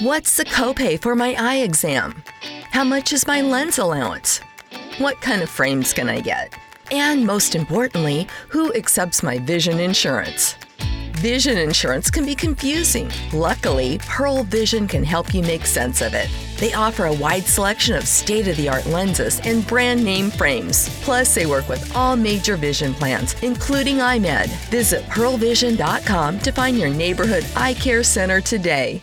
What's the copay for my eye exam? How much is my lens allowance? What kind of frames can I get? And most importantly, who accepts my vision insurance? Vision insurance can be confusing. Luckily, Pearl Vision can help you make sense of it. They offer a wide selection of state of the art lenses and brand name frames. Plus, they work with all major vision plans, including iMed. Visit pearlvision.com to find your neighborhood eye care center today.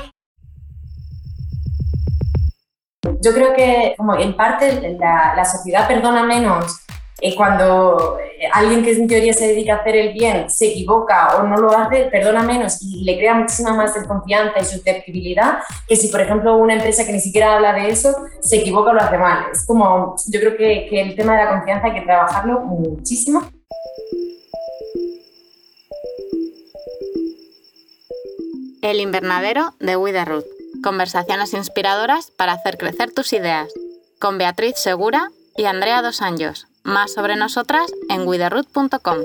Yo creo que como en parte la, la sociedad perdona menos eh, cuando alguien que en teoría se dedica a hacer el bien se equivoca o no lo hace, perdona menos y le crea muchísima más desconfianza y susceptibilidad que si, por ejemplo, una empresa que ni siquiera habla de eso se equivoca o lo hace mal. Es como, yo creo que, que el tema de la confianza hay que trabajarlo muchísimo. El invernadero de Widerruth. Conversaciones inspiradoras para hacer crecer tus ideas. Con Beatriz Segura y Andrea Dos Anjos. Más sobre nosotras en widerruth.com.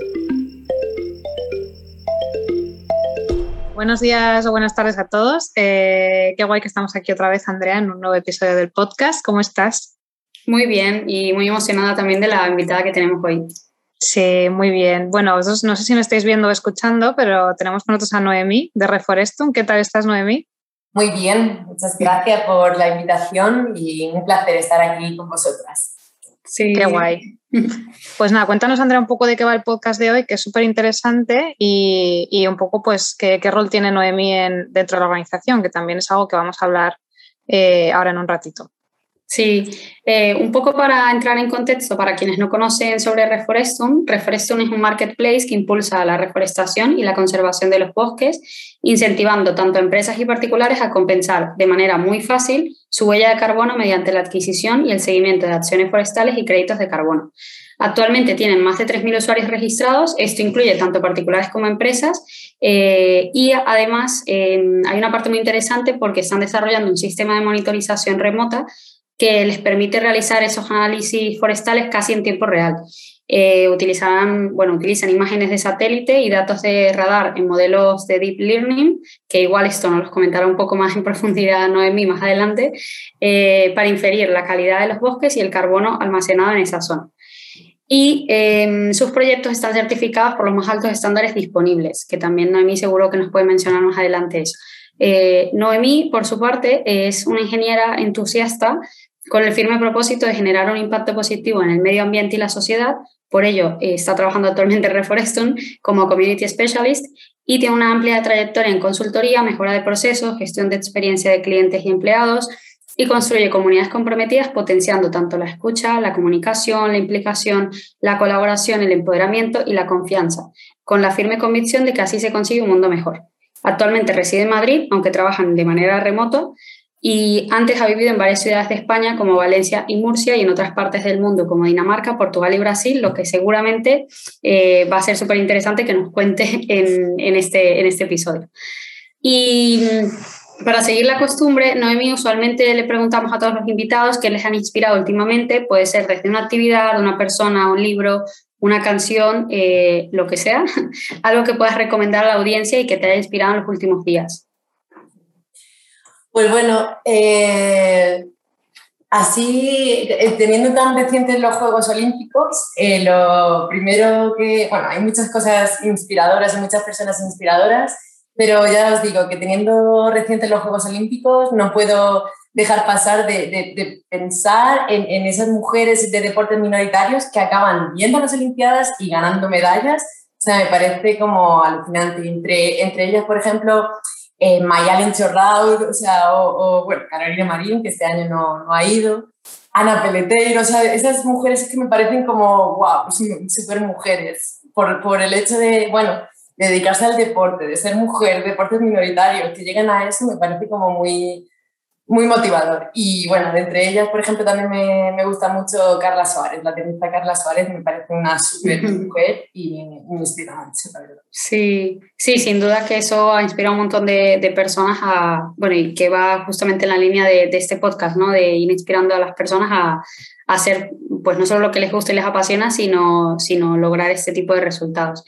Buenos días o buenas tardes a todos. Eh, qué guay que estamos aquí otra vez, Andrea, en un nuevo episodio del podcast. ¿Cómo estás? Muy bien y muy emocionada también de la invitada que tenemos hoy. Sí, muy bien. Bueno, vosotros no sé si me estáis viendo o escuchando, pero tenemos con nosotros a Noemí de Reforestum. ¿Qué tal estás, Noemí? Muy bien, muchas gracias por la invitación y un placer estar aquí con vosotras. Sí. Qué guay. Pues nada, cuéntanos, Andrea, un poco de qué va el podcast de hoy, que es súper interesante, y, y, un poco, pues, qué, qué rol tiene Noemí en, dentro de la organización, que también es algo que vamos a hablar eh, ahora en un ratito. Sí, eh, un poco para entrar en contexto, para quienes no conocen sobre Reforestum, Reforestum es un marketplace que impulsa la reforestación y la conservación de los bosques, incentivando tanto a empresas y particulares a compensar de manera muy fácil su huella de carbono mediante la adquisición y el seguimiento de acciones forestales y créditos de carbono. Actualmente tienen más de 3.000 usuarios registrados, esto incluye tanto particulares como empresas, eh, y además eh, hay una parte muy interesante porque están desarrollando un sistema de monitorización remota que les permite realizar esos análisis forestales casi en tiempo real. Eh, bueno, utilizan imágenes de satélite y datos de radar en modelos de deep learning, que igual esto nos los comentará un poco más en profundidad Noemí más adelante, eh, para inferir la calidad de los bosques y el carbono almacenado en esa zona. Y eh, sus proyectos están certificados por los más altos estándares disponibles, que también Noemí seguro que nos puede mencionar más adelante eso. Eh, Noemí, por su parte, es una ingeniera entusiasta con el firme propósito de generar un impacto positivo en el medio ambiente y la sociedad. Por ello, eh, está trabajando actualmente en Reforeston como Community Specialist y tiene una amplia trayectoria en consultoría, mejora de procesos, gestión de experiencia de clientes y empleados y construye comunidades comprometidas potenciando tanto la escucha, la comunicación, la implicación, la colaboración, el empoderamiento y la confianza, con la firme convicción de que así se consigue un mundo mejor. Actualmente reside en Madrid, aunque trabajan de manera remota, y antes ha vivido en varias ciudades de España como Valencia y Murcia y en otras partes del mundo como Dinamarca, Portugal y Brasil, lo que seguramente eh, va a ser súper interesante que nos cuente en, este, este episodio. Y mm, para seguir la costumbre, Noemi, usualmente le preguntamos a todos los invitados qué les han inspirado últimamente, puede ser desde una actividad, una persona, un libro, una canción, eh, lo que sea, algo que puedas recomendar a la audiencia y que te haya inspirado en los últimos días. Pues bueno, eh, así, eh, teniendo tan recientes los Juegos Olímpicos, lo primero que, bueno, hay muchas cosas inspiradoras y muchas personas inspiradoras, pero ya os digo que teniendo recientes los Juegos Olímpicos, no puedo dejar pasar de, de, pensar en, en, esas mujeres de deportes minoritarios que acaban viendo las Olimpiadas y ganando medallas. O sea, me parece como alucinante. Entre, entre ellas, por ejemplo, eh, Mayalen Chorraud, o sea, o, bueno, Carolina Marín, que este año no, no, ha ido, Ana Peleteiro, o sea, esas mujeres que me parecen como, wow, super mujeres, por, por el hecho de, bueno, dedicarse al deporte, de ser mujer, deportes minoritarios, que lleguen a eso me parece como muy, muy motivador. Y bueno, entre ellas, por ejemplo, también me, me gusta mucho Carla Suárez, la tenista Carla Suárez me parece una súper mujer y me, inspira mucho, la verdad. Sí, sí, sin duda que eso ha inspirado a un montón de, de, personas a, bueno, y que va justamente en la línea de, de, este podcast, ¿no? De ir inspirando a las personas a, a hacer, pues no solo lo que les gusta y les apasiona, sino, sino lograr este tipo de resultados.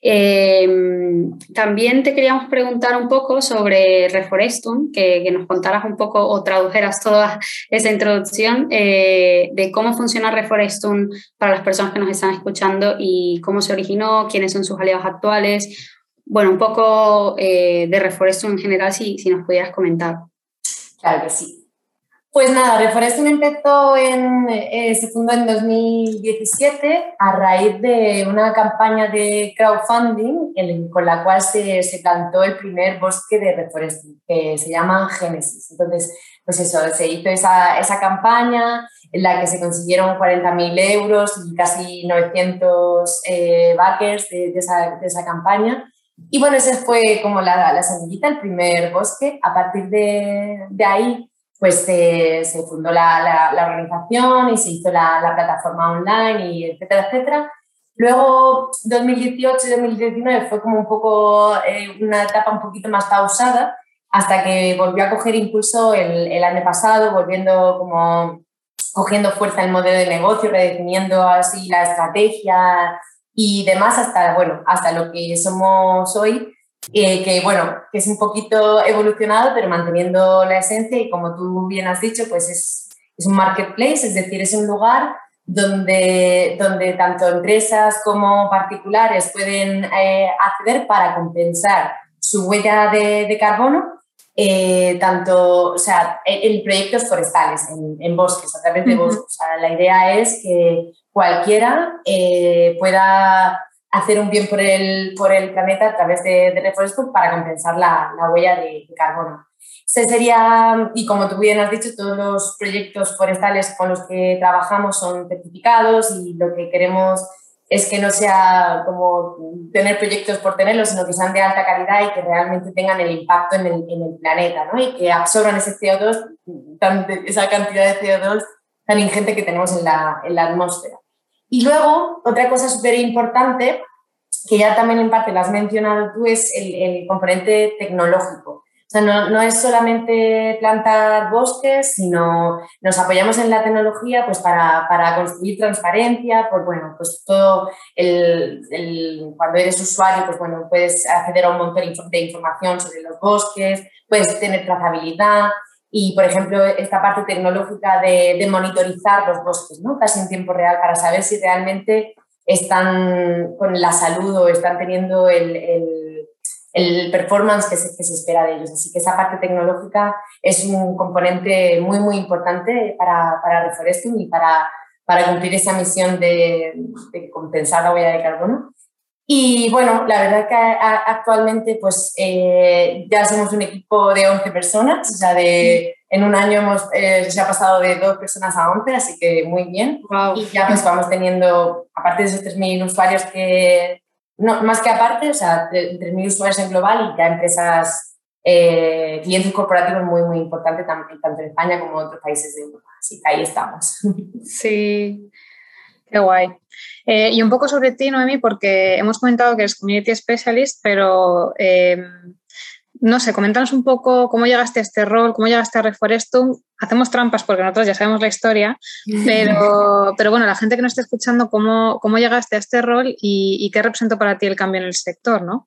Em, también te queríamos preguntar un poco sobre Reforestum, que, nos contaras un poco o tradujeras toda esa introducción eh, de cómo funciona Reforestum para las personas que nos están escuchando y cómo se originó, quiénes son sus aliados actuales. Bueno, un poco eh, de Reforestum en general, si, si nos pudieras comentar. Claro que sí. Pues nada, Reforestum empezó en, eh, se fundó en 2017 a raíz de una campaña de crowdfunding con la cual se, se plantó el primer bosque de Reforestum, que se llama Génesis. Entonces, pues eso, se hizo esa, esa campaña en la que se consiguieron 40.000 euros y casi 900 eh, backers de, de, esa, de, esa, campaña. Y bueno, ese fue como la, la semillita, el primer bosque. A partir de, de ahí pues se, fundó la, la, organización y se hizo la, la, plataforma online y etcétera, etcétera. Luego, 2018 y 2019 fue como un poco eh, una etapa un poquito más pausada hasta que volvió a coger impulso el, el, año pasado, volviendo como cogiendo fuerza el modelo de negocio, redefiniendo así la estrategia y demás hasta, bueno, hasta lo que somos hoy, eh, que bueno, que es un poquito evolucionado, pero manteniendo la esencia y como tú bien has dicho, pues es, es un marketplace, es decir, es un lugar donde, donde tanto empresas como particulares pueden eh, acceder para compensar su huella de, de carbono, eh, tanto, o sea, en, proyectos forestales, en, en, bosques, a través de bosques. O sea, la idea es que cualquiera eh, pueda hacer un bien por el, por el planeta a través de, de para compensar la, la huella de, de, carbono. Ese sería, y como tú bien has dicho, todos los proyectos forestales con los que trabajamos son certificados y lo que queremos es que no sea como tener proyectos por tenerlos, sino que sean de alta calidad y que realmente tengan el impacto en el, en el planeta, ¿no? Y que absorban ese CO2, esa cantidad de CO2 tan ingente que tenemos en la, en la atmósfera. Y luego, otra cosa súper importante, que ya también en parte lo has mencionado tú, es el, componente tecnológico. O sea, no, no, es solamente plantar bosques, sino nos apoyamos en la tecnología pues para, para construir transparencia, pues bueno, pues todo el, cuando eres usuario, pues bueno, puedes acceder a un montón de información sobre los bosques, puedes tener trazabilidad, y, por ejemplo, esta parte tecnológica de, de, monitorizar los bosques, ¿no? casi en tiempo real, para saber si realmente están con la salud o están teniendo el, el, el performance que se, que se, espera de ellos. Así que esa parte tecnológica es un componente muy, muy importante para, para Reforestum y para, para cumplir esa misión de, de compensar la huella de carbono. Y bueno, la verdad que actualmente pues eh, ya somos un equipo de 11 personas, o sea, de, en un año hemos, eh, se ha pasado de 2 personas a 11, así que muy bien. Wow. Y ya pues vamos teniendo, aparte de esos 3.000 usuarios que, no, más que aparte, o sea, 3.000 usuarios en global y ya empresas, eh, clientes corporativos muy, muy importantes tanto en España como en otros países de Europa. Así que ahí estamos. Sí, qué guay. Eh, y un poco sobre ti, Noemi, porque hemos comentado que eres Community Specialist, pero eh, no sé, coméntanos un poco cómo llegaste a este rol, cómo llegaste a Reforestum. Hacemos trampas porque nosotros ya sabemos la historia, pero, pero bueno, la gente que nos está escuchando, ¿cómo, cómo llegaste a este rol y, y qué representó para ti el cambio en el sector, ¿no?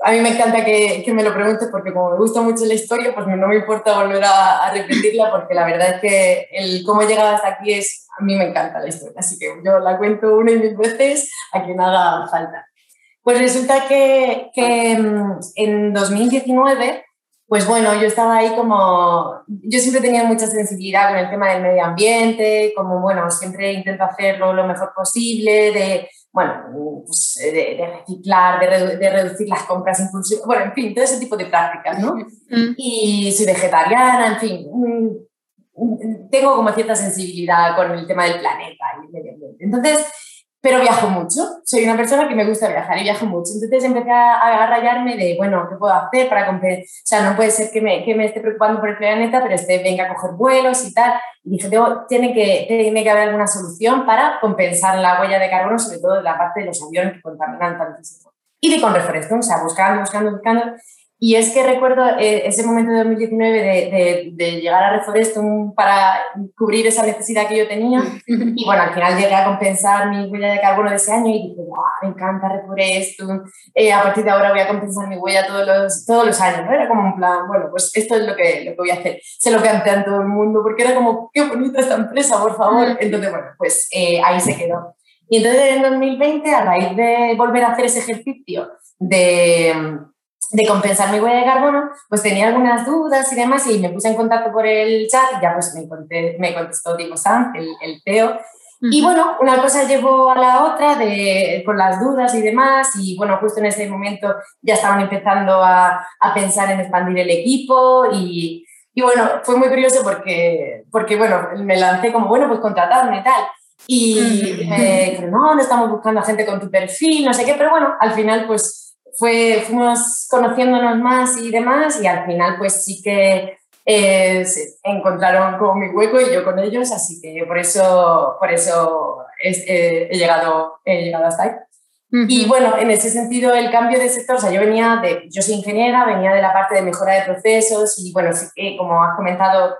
A mí me encanta que, que, me lo preguntes porque como me gusta mucho la historia, pues no me importa volver a, repetirla porque la verdad es que el cómo he llegado hasta aquí es, a mí me encanta la historia, así que yo la cuento una y mil veces a quien haga falta. Pues resulta que, que mm, en 2019, pues bueno, yo estaba ahí como, yo siempre tenía mucha sensibilidad con el tema del medio ambiente, como bueno, siempre intento hacerlo lo mejor posible, de bueno, pues, de, de, reciclar, de, redu de, reducir las compras impulsivas, bueno, en fin, todo ese tipo de prácticas, ¿no? Mm. Y soy vegetariana, en fin, mm, tengo como cierta sensibilidad con el tema del planeta y el medio ambiente. Entonces, pero viajo mucho. Soy una persona que me gusta viajar y viajo mucho. Entonces empecé a, a rayarme de, bueno, ¿qué puedo hacer para compensar? O sea, no puede ser que me, que me esté preocupando por el planeta, pero esté, venga a coger vuelos y tal. Y dije, tiene, que, tiene que haber alguna solución para compensar la huella de carbono, sobre todo de la parte de los aviones que contaminan tantísimo. Y de con Reforeston, o sea, buscando, buscando, buscando. Y es que recuerdo eh, ese momento de 2019 de, de, llegar a Reforestum para cubrir esa necesidad que yo tenía. Y bueno, al final llegué a compensar mi huella de carbono de ese año y dije, wow, me encanta Reforestum. Eh, a partir de ahora voy a compensar mi huella todos los, todos los años. ¿no? Era como un plan, bueno, pues esto es lo que, lo que voy a hacer. Se lo canté a todo el mundo porque era como, qué bonita esta empresa, por favor. Entonces, bueno, pues eh, ahí se quedó. Y entonces en 2020, a raíz de volver a hacer ese ejercicio de de compensar mi huella de carbono, pues tenía algunas dudas y demás y me puse en contacto por el chat y ya pues me, me contestó Diego Sanz, el, el CEO. Y bueno, una cosa llevó a la otra de, por las dudas y demás y bueno, justo en ese momento ya estaban empezando a, a pensar en expandir el equipo y, y, bueno, fue muy curioso porque, porque bueno, me lancé como, bueno, pues contratarme y tal. Y me dijeron, no, no estamos buscando a gente con tu perfil, no sé qué, pero bueno, al final pues fue, fuimos conociéndonos más y demás y al final pues sí que eh, encontraron como mi hueco y yo con ellos, así que por eso, por eso eh, he, llegado, he llegado hasta ahí. Y bueno, en ese sentido, el cambio de sector, o sea, yo venía de, yo soy ingeniera, venía de la parte de mejora de procesos y bueno, sí que, como has comentado,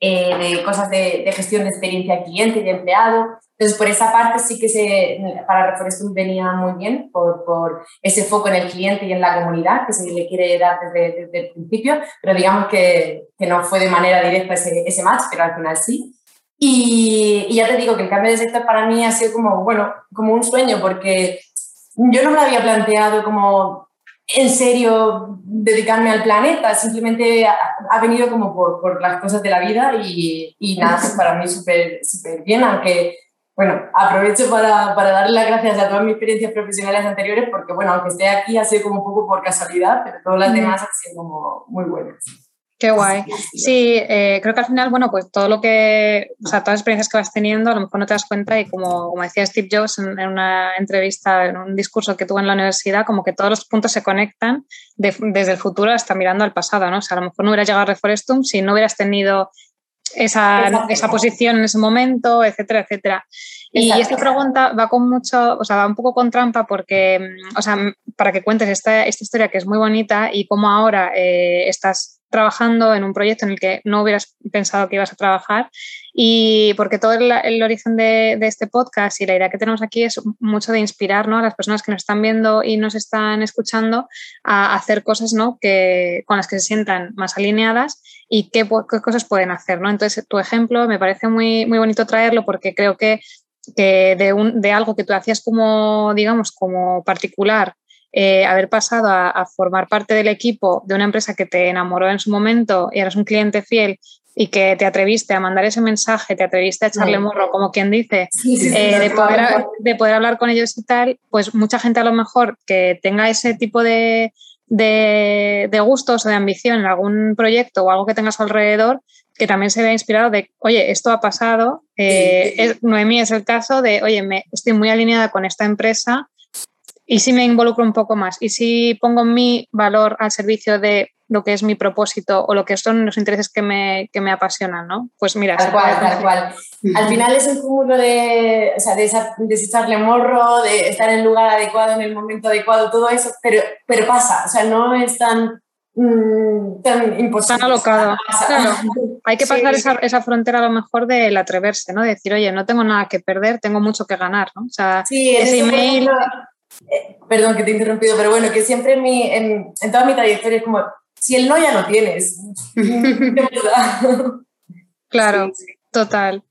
eh, de cosas de, de, gestión de experiencia cliente y de empleado. Entonces, por esa parte sí que se, para Reforestum venía muy bien, por, por, ese foco en el cliente y en la comunidad que se le quiere dar desde, desde el principio, pero digamos que, que, no fue de manera directa ese, ese match, pero al final sí. Y, y, ya te digo que el cambio de sector para mí ha sido como, bueno, como un sueño, porque yo no me lo había planteado como en serio dedicarme al planeta, simplemente ha, ha venido como por, por, las cosas de la vida y, y nada, para mí súper bien, aunque bueno, aprovecho para, para, darle las gracias a todas mis experiencias profesionales anteriores, porque bueno, aunque esté aquí ha sido como un poco por casualidad, pero todas las demás han sido como muy buenas. Qué guay. Sí, eh, creo que al final, bueno, pues todo lo que, o sea, todas las experiencias que vas teniendo, a lo mejor no te das cuenta y como, como decía Steve Jobs en, en, una entrevista, en un discurso que tuvo en la universidad, como que todos los puntos se conectan de, desde el futuro hasta mirando al pasado, ¿no? O sea, a lo mejor no hubieras llegado a Reforestum si no hubieras tenido esa, esa, posición en ese momento, etcétera, etcétera. Y esta pregunta va con mucho, o sea, va un poco con trampa porque, o sea, para que cuentes esta, esta historia que es muy bonita y cómo ahora eh, estás trabajando en un proyecto en el que no hubieras pensado que ibas a trabajar y porque todo el, el origen de, este podcast y la idea que tenemos aquí es mucho de inspirar ¿no? a las personas que nos están viendo y nos están escuchando a hacer cosas ¿no? que, con las que se sientan más alineadas y qué, qué cosas pueden hacer. ¿no? Entonces, tu ejemplo me parece muy, muy bonito traerlo porque creo que que de, un, de algo que tú hacías como, digamos, como particular, eh, haber pasado a, a, formar parte del equipo de una empresa que te enamoró en su momento y eres un cliente fiel y que te atreviste a mandar ese mensaje, te atreviste a echarle morro, como quien dice, sí, sí, sí, eh, de, poder, de poder hablar con ellos y tal, pues mucha gente a lo mejor que tenga ese tipo de, de, de, gustos o de ambición en algún proyecto o algo que tengas alrededor, que también se vea inspirado de, oye, esto ha pasado, eh, es, Noemí es el caso de, oye, me, estoy muy alineada con esta empresa y si me involucro un poco más y si pongo mi valor al servicio de lo que es mi propósito o lo que son los intereses que me, que me apasionan, ¿no? Pues mira, tal cual, tal cual. Al final es un cúmulo de, o sea, de, esa, de echarle morro, de estar en el lugar adecuado, en el momento adecuado, todo eso, pero, pero pasa, o sea, no es tan Mm, tan imposible. Tan alocado. Claro. Hay que pasar sí. esa, esa, frontera a lo mejor del atreverse, ¿no? De decir, oye, no tengo nada que perder, tengo mucho que ganar, ¿no? O sea, sí, ese email... Eh, perdón que te he interrumpido, pero bueno, que siempre en, mi, en, en toda mi trayectoria es como, si el no ya lo tienes. claro, sí, total.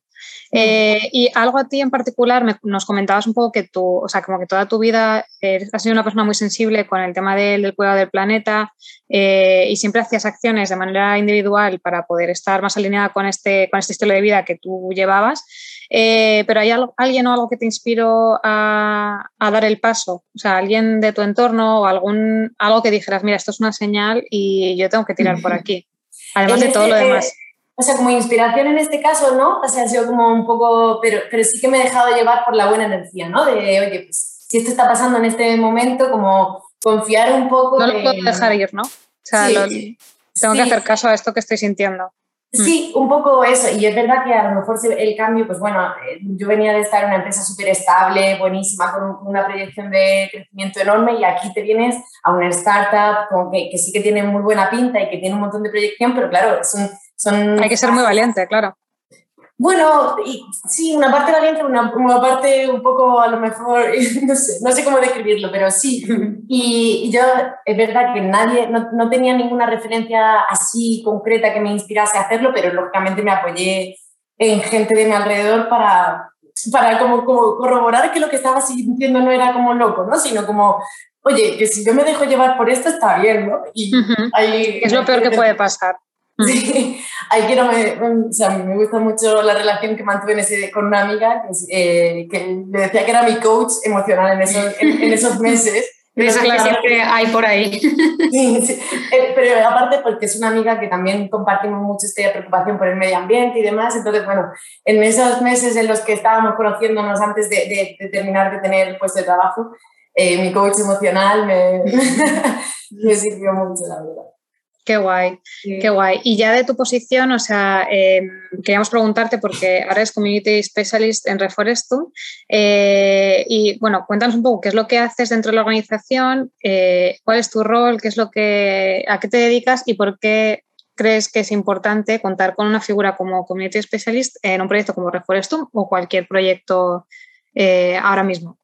Eh, y algo a ti en particular, me, nos comentabas un poco que tú, o sea, como que toda tu vida has sido una persona muy sensible con el tema del, del cuidado del planeta eh, y siempre hacías acciones de manera individual para poder estar más alineada con este, con este estilo de vida que tú llevabas. Eh, pero hay algo, alguien o algo que te inspiró a, a, dar el paso, o sea, alguien de tu entorno o algún, algo que dijeras, mira, esto es una señal y yo tengo que tirar por aquí, además de todo lo demás o sea, como inspiración en este caso, ¿no? O sea, ha sido como un poco, pero, pero sí que me he dejado llevar por la buena energía, ¿no? De, oye, pues si esto está pasando en este momento, como confiar un poco. No lo puedo dejar ir, ¿no? O sea, tengo que hacer caso a esto que estoy sintiendo. Sí, un poco eso. Y es verdad que a lo mejor el cambio, pues bueno, eh, yo venía de estar en una empresa súper estable, buenísima, con una proyección de crecimiento enorme y aquí te vienes a una startup con que, que sí que tiene muy buena pinta y que tiene un montón de proyección, pero claro, son... son Hay que ser muy valiente, claro. Bueno, y, sí, una parte valiente, una, una, parte un poco a lo mejor, no sé, no sé cómo describirlo, pero sí. Y, yo, es verdad que nadie, no, no, tenía ninguna referencia así concreta que me inspirase a hacerlo, pero lógicamente me apoyé en gente de mi alrededor para, para como, como corroborar que lo que estaba sintiendo no era como loco, ¿no? Sino como, oye, que si yo me dejo llevar por esto está bien, ¿no? Y ahí, es lo peor que puede pasar. Sí, ahí quiero, me, o sea, me gusta mucho la relación que mantuve en ese, con una amiga que, eh, que, le decía que era mi coach emocional en esos, en, esos meses. Eso que siempre hay por ahí. Sí, sí. Eh, pero aparte porque es una amiga que también compartimos mucho esta preocupación por el medio ambiente y demás. Entonces, bueno, en esos meses en los que estábamos conociéndonos antes de, de, terminar de tener el puesto de trabajo, eh, mi coach emocional me, me sirvió mucho, la verdad. Qué guay, qué guay. Y ya de tu posición, o sea, em, queríamos preguntarte porque ahora es Community Specialist en Reforestum. Eh, y bueno, cuéntanos un poco qué es lo que haces dentro de la organización, eh, cuál es tu rol, qué es lo que, a qué te dedicas y por qué crees que es importante contar con una figura como Community Specialist en un proyecto como Reforestum o cualquier proyecto eh, ahora mismo.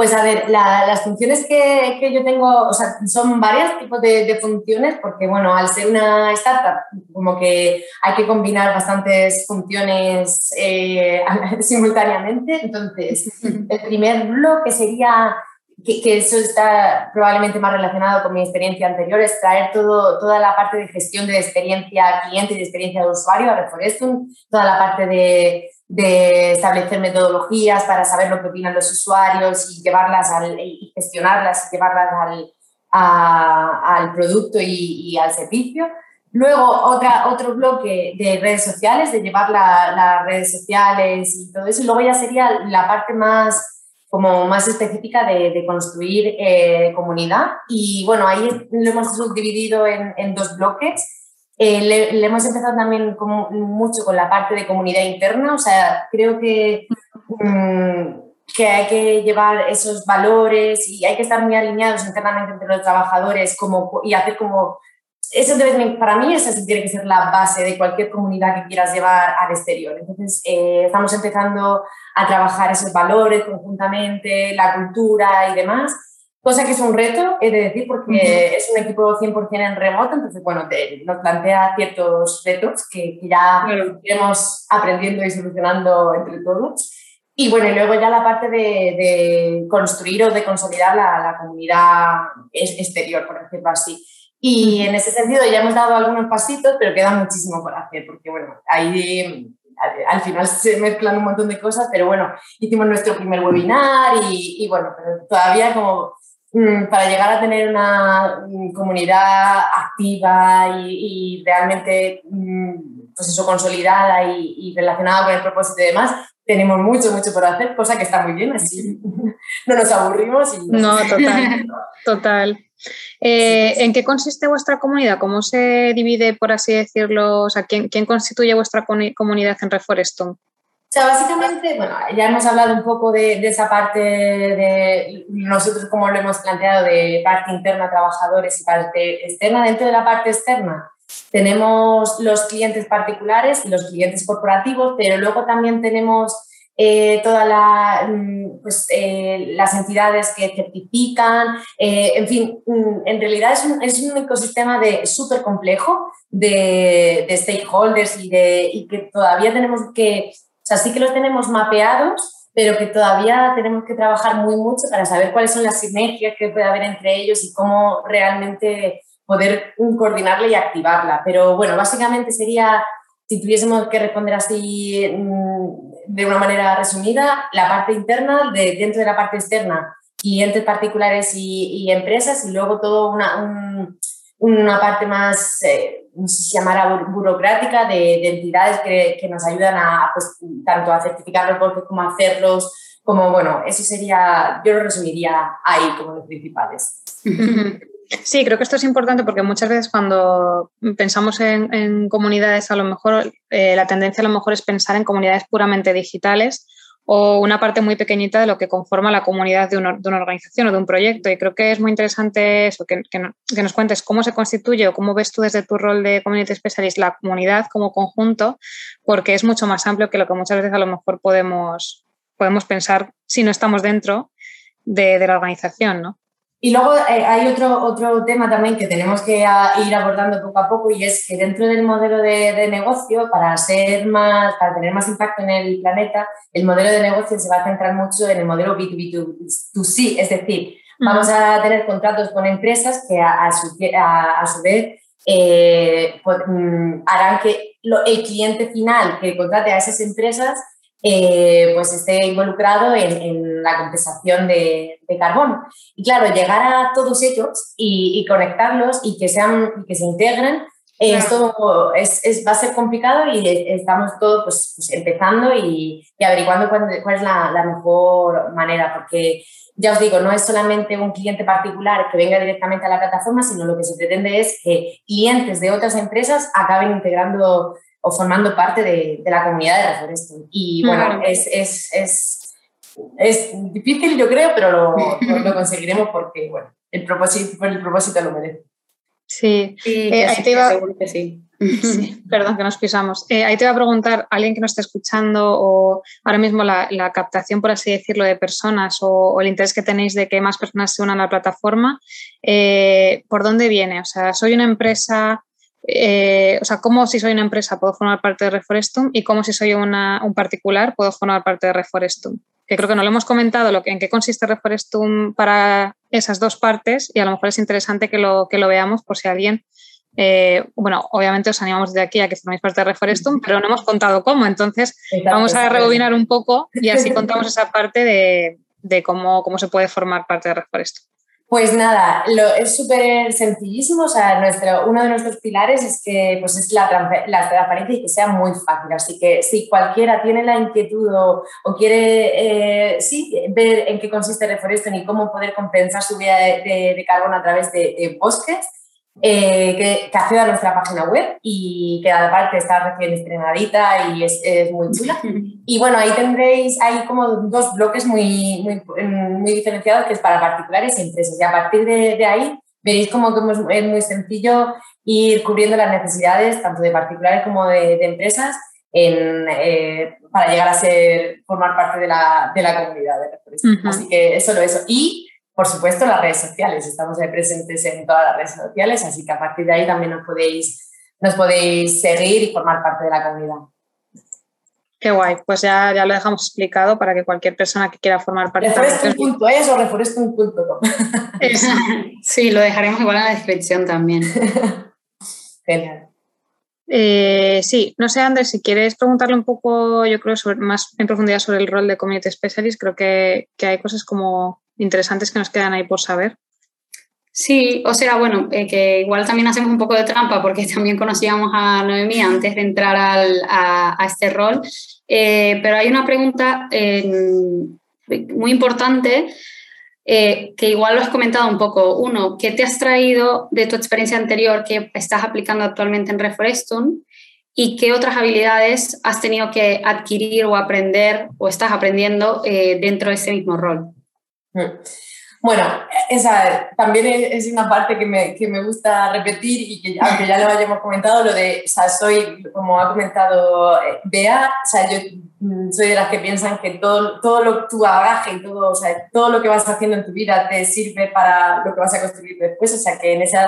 Pues a ver, las funciones que, que, yo tengo, o sea, son varios tipos de, de, funciones, porque bueno, al ser una startup, como que hay que combinar bastantes funciones eh, simultáneamente. Entonces, el primer bloque sería, que, que, eso está probablemente más relacionado con mi experiencia anterior, es traer todo, toda la parte de gestión de experiencia cliente y de experiencia de usuario a Reforestum, toda la parte de de establecer metodologías para saber lo que opinan los usuarios y llevarlas al, y gestionarlas y llevarlas al, al producto y, al servicio. Luego otra, otro bloque de redes sociales, de llevar las redes sociales y todo eso. Y luego ya sería la parte más, como más específica de, de construir eh, comunidad. Y bueno, ahí lo hemos subdividido en, en dos bloques. Eh, le, hemos empezado también mucho con la parte de comunidad interna, o sea, creo que, mm, que hay que llevar esos valores y hay que estar muy alineados internamente entre los trabajadores como, y hacer como... Eso debe, para mí esa tiene que ser la base de cualquier comunidad que quieras llevar al exterior. Entonces, eh, estamos empezando a trabajar esos valores conjuntamente, la cultura y demás cosa que es un reto, he de decir, porque es un equipo 100% en remoto, entonces, bueno, nos plantea ciertos retos que, ya iremos aprendiendo y solucionando entre todos. Y bueno, y luego ya la parte de, construir o de consolidar la, comunidad exterior, por decirlo así. Y en ese sentido ya hemos dado algunos pasitos, pero queda muchísimo por hacer, porque bueno, ahí al final se mezclan un montón de cosas, pero bueno, hicimos nuestro primer webinar y, y bueno, pero todavía como para llegar a tener una mm, comunidad activa y, realmente mm, pues eso, consolidada y, relacionada con el propósito y demás, tenemos mucho, mucho por hacer, cosa que está muy bien, así no nos aburrimos. no, total, total. Eh, ¿En qué consiste vuestra comunidad? ¿Cómo se divide, por así decirlo? O sea, ¿quién, quién constituye vuestra comunidad en Reforeston? O sea, básicamente, bueno, ya hemos hablado un poco de, esa parte de nosotros como lo hemos planteado de parte interna, trabajadores y parte externa. Dentro de la parte externa tenemos los clientes particulares y los clientes corporativos, pero luego también tenemos eh, todas la, mm, pues, eh, las entidades que certifican, eh, en fin, mm, en realidad es un, es un ecosistema súper complejo de, de, stakeholders y, de, y que todavía tenemos que sea, sí que los tenemos mapeados, pero que todavía tenemos que trabajar muy mucho para saber cuáles son las sinergias que puede haber entre ellos y cómo realmente poder coordinarla y activarla. Pero bueno, básicamente sería, si tuviésemos que responder así mm, de una manera resumida, la parte interna, de, dentro de la parte externa, clientes particulares y, empresas, y luego todo una, una parte más, eh, no sé si burocrática, de, entidades que, nos ayudan a, pues, tanto a certificar los como a hacerlos, como, bueno, eso sería, yo lo resumiría ahí como los principales. Sí, creo que esto es importante porque muchas veces cuando pensamos en, comunidades, a lo mejor eh, la tendencia a lo mejor es pensar en comunidades puramente digitales o una parte muy pequeñita de lo que conforma la comunidad de, una organización o de un proyecto. Y creo que es muy interesante eso, que, nos cuentes cómo se constituye o cómo ves tú desde tu rol de Community Specialist la comunidad como conjunto, porque es mucho más amplio que lo que muchas veces a lo mejor podemos, podemos pensar si no estamos dentro de, de la organización, ¿no? Y luego eh, hay otro, otro tema también que tenemos que ir abordando poco a poco y es que dentro del modelo de, negocio, para, ser más, para tener más impacto en el planeta, el modelo de negocio se va a centrar mucho en el modelo B2B2C, es decir, vamos a tener contratos con empresas que a, su, a, su, vez eh, pues, mm, harán que el cliente final que contrate a esas empresas eh, pues esté involucrado en, la compensación de, de, carbón. Y claro, llegar a todos ellos y, conectarlos y que, sean, que se integren, esto es, es, va a ser complicado y estamos todos pues, pues empezando y, y averiguando cuál, cuál es la, la, mejor manera, porque ya os digo, no es solamente un cliente particular que venga directamente a la plataforma, sino lo que se pretende es que clientes de otras empresas acaben integrando o formando parte de, de la comunidad de Reforesting. Y bueno, es, es, es, es, difícil yo creo, pero lo, lo, conseguiremos porque bueno, el propósito, el propósito lo merece. Sí, eh, ahí te iba... que sí. Perdón, que nos pisamos. Eh, ahí te iba a preguntar, alguien que nos esté escuchando o ahora mismo la, la captación, por así decirlo, de personas o, el interés que tenéis de que más personas se unan a la plataforma, eh, ¿por dónde viene? O sea, soy una empresa eh, o sea, cómo si soy una empresa puedo formar parte de Reforestum y cómo si soy una, un particular puedo formar parte de Reforestum. Que creo que no lo hemos comentado lo que, en qué consiste Reforestum para esas dos partes y a lo mejor es interesante que lo, que lo veamos por si alguien, eh, bueno, obviamente os animamos de aquí a que forméis parte de Reforestum, pero no hemos contado cómo, entonces vamos a rebobinar un poco y así contamos esa parte de, de cómo, cómo se puede formar parte de Reforestum. Pues nada, lo, es súper sencillísimo. O sea, nuestro, uno de nuestros pilares es que pues es la, transparencia y que sea muy fácil. Así que si cualquiera tiene la inquietud o, quiere eh, sí, ver en qué consiste Reforeston y cómo poder compensar su vida de, carbono a través de bosques, eh, que, que, acceda a nuestra página web y que aparte está recién estrenadita y es, es, muy chula. Y bueno, ahí tendréis, hay como dos bloques muy, muy, muy diferenciados que es para particulares y empresas. Y a partir de, de ahí veréis como es, es, muy sencillo ir cubriendo las necesidades tanto de particulares como de, de empresas en, eh, para llegar a ser, formar parte de la, de la comunidad. De Así que solo eso. Y por supuesto, las redes sociales. Estamos presentes en todas las redes sociales, así que a partir de ahí también nos podéis, nos podéis seguir y formar parte de la comunidad. Qué guay, pues ya, ya lo dejamos explicado para que cualquier persona que quiera formar parte Reforestum.es o reforestum.com. sí, lo dejaremos igual en la descripción también. Genial. Eh, sí, no sé, Andrés, si quieres preguntarle un poco, yo creo, más en profundidad sobre el rol de Community Specialist, creo que, que hay cosas como interesantes que nos quedan ahí por saber. Sí, o sea, bueno, eh, que igual también hacemos un poco de trampa porque también conocíamos a Noemí antes de entrar al, a, este rol, eh, pero hay una pregunta muy importante eh, que igual lo has comentado un poco. Uno, ¿qué te has traído de tu experiencia anterior que estás aplicando actualmente en Reforeston? ¿Y qué otras habilidades has tenido que adquirir o aprender o estás aprendiendo dentro de ese mismo rol? Mm. Bueno, esa también es una parte que me, que me gusta repetir y que aunque ya lo hayamos comentado, lo de, o sea, soy, como ha comentado eh, Bea, o sea, yo mm, soy de las que piensan que todo, todo lo, tu bagaje y todo, o sea, todo lo que vas haciendo en tu vida te sirve para lo que vas a construir después, o sea, que en ese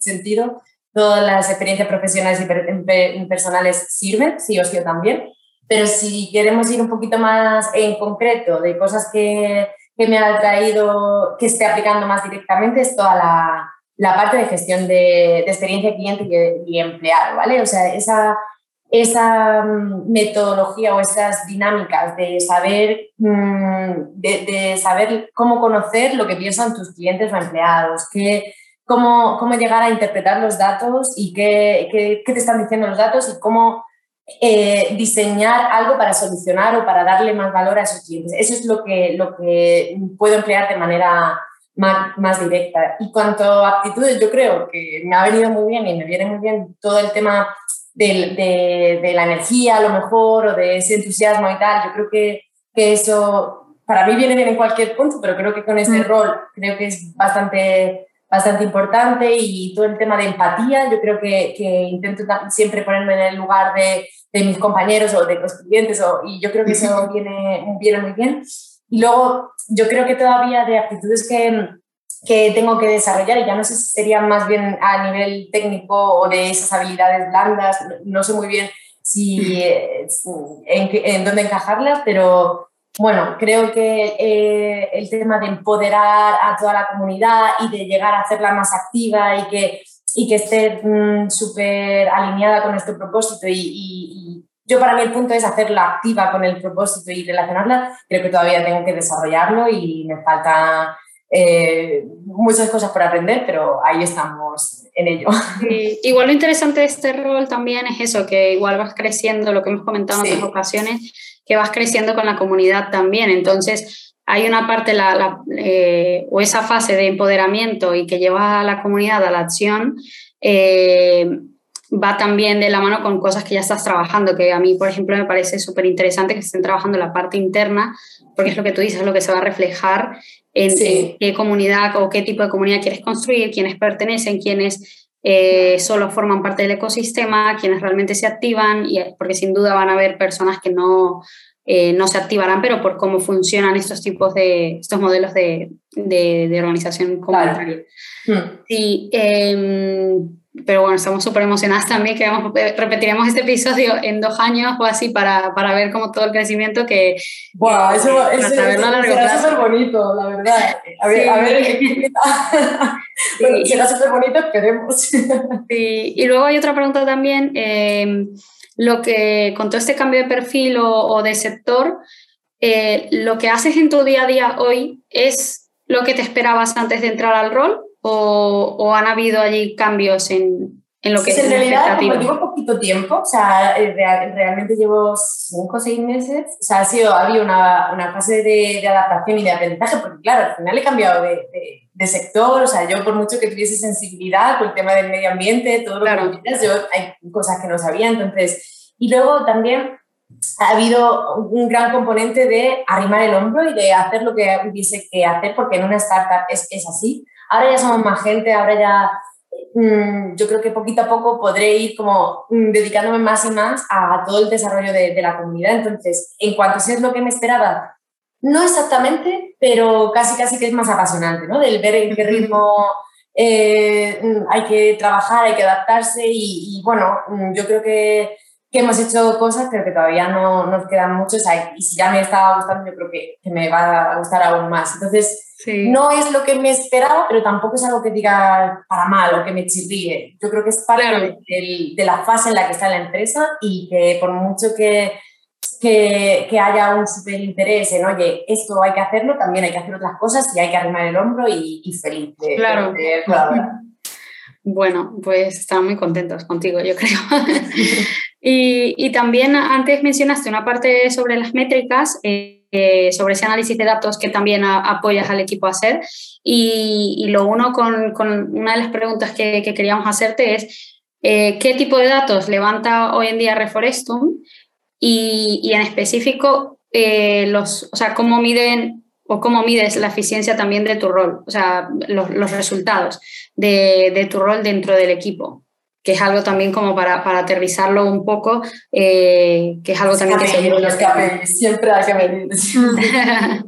sentido todas las experiencias profesionales y personales sirven, sí o sí también, pero si queremos ir un poquito más en concreto de cosas que que me ha traído, que esté aplicando más directamente es toda la, la parte de gestión de, de experiencia cliente y, empleado, ¿vale? O sea, esa, esa mm, metodología o esas dinámicas de saber, mm, de, de, saber cómo conocer lo que piensan tus clientes o empleados, qué, cómo, cómo llegar a interpretar los datos y qué, qué, qué te están diciendo los datos y cómo eh, diseñar algo para solucionar o para darle más valor a esos clientes. Eso es lo que, lo que puedo emplear de manera más, más, directa. Y cuanto a aptitudes, yo creo que me ha venido muy bien y me viene muy bien todo el tema de, de, de la energía, a lo mejor, o de ese entusiasmo y tal. Yo creo que, que eso para mí viene bien en cualquier punto, pero creo que con este mm. rol creo que es bastante bastante importante y todo el tema de empatía, yo creo que, que intento siempre ponerme en el lugar de, de, mis compañeros o de los clientes o, y yo creo que eso viene, viene muy bien. Y luego yo creo que todavía de aptitudes que, que tengo que desarrollar, y ya no sé si serían más bien a nivel técnico o de esas habilidades blandas, no sé muy bien si, en, en dónde encajarlas, pero bueno, creo que eh, el tema de empoderar a toda la comunidad y de llegar a hacerla más activa y que, y que esté mm, súper alineada con nuestro propósito y, yo para mí el punto es hacerla activa con el propósito y relacionarla, creo que todavía tengo que desarrollarlo y me falta eh, muchas cosas por aprender, pero ahí estamos en ello. igual lo interesante de este rol también es eso, que igual vas creciendo, lo que hemos comentado en otras ocasiones, que vas creciendo con la comunidad también. Entonces, hay una parte, la, eh, o esa fase de empoderamiento y que lleva a la comunidad a la acción, eh, va también de la mano con cosas que ya estás trabajando, que a mí, por ejemplo, me parece súper interesante que estén trabajando la parte interna, porque es lo que tú dices, es lo que se va a reflejar en, qué comunidad o qué tipo de comunidad quieres construir, quiénes pertenecen, quiénes eh, solo forman parte del ecosistema, quienes realmente se activan, y, porque sin duda van a haber personas que no, eh, no se activarán, pero por cómo funcionan estos tipos de, estos modelos de, de, organización comunitaria. Hmm. Sí, em, pero bueno, estamos súper emocionadas también que vamos, eh, repetiremos este episodio en dos años o así para, para ver como todo el crecimiento que... Wow, eso, eso, será súper bonito, la verdad. A ver, a ver será súper bonito, esperemos. Sí. Y luego hay otra pregunta también, eh, lo que con todo este cambio de perfil o, o de sector, eh, lo que haces en tu día a día hoy es lo que te esperabas antes de entrar al rol o, o han habido allí cambios en, en lo que es en realidad, como llevo poquito tiempo, o sea, eh, realmente llevo cinco o seis meses, o sea, ha sido, ha habido una, una fase de, de, adaptación y de aprendizaje, porque claro, al final he cambiado de, de, sector, o sea, yo por mucho que tuviese sensibilidad con el tema del medio ambiente, todo lo que quieras, yo hay cosas que no sabía, entonces, y luego también ha habido un gran componente de arrimar el hombro y de hacer lo que hubiese que hacer, porque en una startup es, es así, Ahora ya somos más gente, ahora ya mm, yo creo que poquito a poco podré ir como mm, dedicándome más y más a todo el desarrollo de, la comunidad. Entonces, en cuanto a si es lo que me esperaba, no exactamente, pero casi casi que es más apasionante, ¿no? Del ver en qué ritmo eh, mm, hay que trabajar, hay que adaptarse y, bueno, yo creo que, que, hemos hecho cosas, pero que todavía no nos quedan muchos. Y si ya me estaba gustando, yo creo que, que me va a gustar aún más. Entonces, no es lo que me esperaba, pero tampoco es algo que diga para mal o que me chirríe. Yo creo que es parte de, la fase en la que está la empresa y que por mucho que, que, que haya un super interés en, oye, esto hay que hacerlo, también hay que hacer otras cosas y hay que arrimar el hombro y, feliz de, claro. Bueno, pues estamos muy contentos contigo, yo creo. y, también antes mencionaste una parte sobre las métricas. Eh, sobre ese análisis de datos que también apoyas al equipo a hacer. Y, lo uno con, una de las preguntas que, que queríamos hacerte es, eh, ¿qué tipo de datos levanta hoy en día Reforestum? Y, en específico, eh, los, o sea, ¿cómo miden o cómo mides la eficiencia también de tu rol? O sea, los, resultados de tu rol dentro del equipo que es algo también como para, para aterrizarlo un poco, eh, que es algo también que se siempre hay que medir.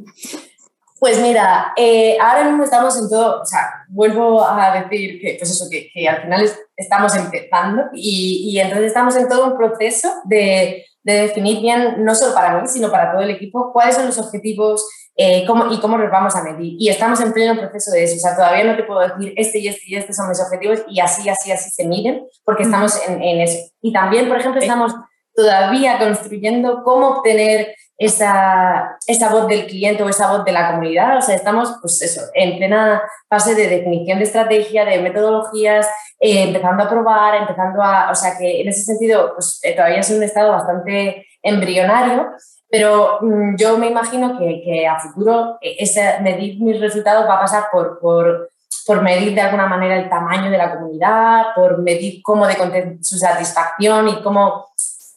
pues mira, eh, ahora mismo estamos en todo, o sea, vuelvo a decir que, pues eso, que, que al final estamos empezando y, y, entonces estamos en todo un proceso de, de definir bien, no solo para mí, sino para todo el equipo, cuáles son los objetivos eh, cómo, y cómo los vamos a medir. Y estamos en pleno proceso de eso. O sea, todavía no te puedo decir este y este y este son mis objetivos y así, así, así se miden, porque estamos en, en eso. Y también, por ejemplo, estamos todavía construyendo cómo obtener esa, esa voz del cliente o esa voz de la comunidad. O sea, estamos, pues eso, en plena fase de definición de estrategia, de metodologías, eh, empezando a probar, empezando a, o sea, que en ese sentido, pues eh, todavía es un estado bastante embrionario, pero mm, yo me imagino que, que a futuro eh, ese, medir mis resultados va a pasar por, por, por, medir de alguna manera el tamaño de la comunidad, por medir cómo de su satisfacción y cómo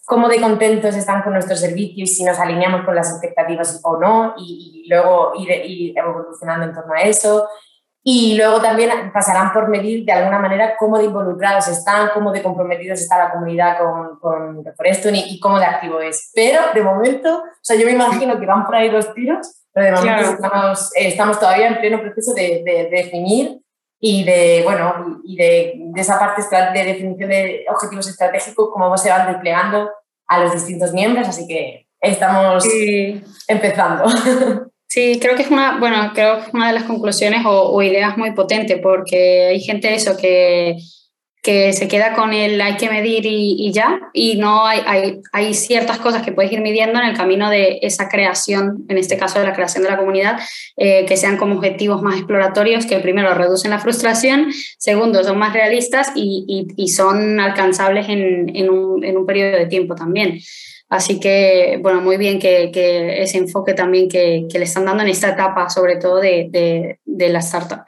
cómo de contentos están con nuestros servicios, si nos alineamos con las expectativas o no, y, luego ir, evolucionando en torno a eso. Y luego también pasarán por medir de alguna manera cómo de involucrados están, cómo de comprometidos está la comunidad con, con Reforeston y, y, cómo de activo es. Pero de momento, o sea, yo me imagino que van por ahí los tiros, pero de momento estamos, eh, estamos, todavía en pleno proceso de, de, definir y de, bueno, y de, de, esa parte de definición de objetivos estratégicos, cómo se van desplegando a los distintos miembros, así que estamos empezando. Sí, creo que es una, bueno, creo que es una de las conclusiones o, ideas muy potente, porque hay gente eso que, que se queda con el hay que medir y, ya, y no hay, hay, hay, ciertas cosas que puedes ir midiendo en el camino de esa creación, en este caso de la creación de la comunidad, eh, que sean como objetivos más exploratorios, que primero reducen la frustración, segundo son más realistas y, y, son alcanzables en, en, un, en un periodo de tiempo también. Así que, bueno, muy bien que, que ese enfoque también que, que, le están dando en esta etapa, sobre todo de, de, de la startup.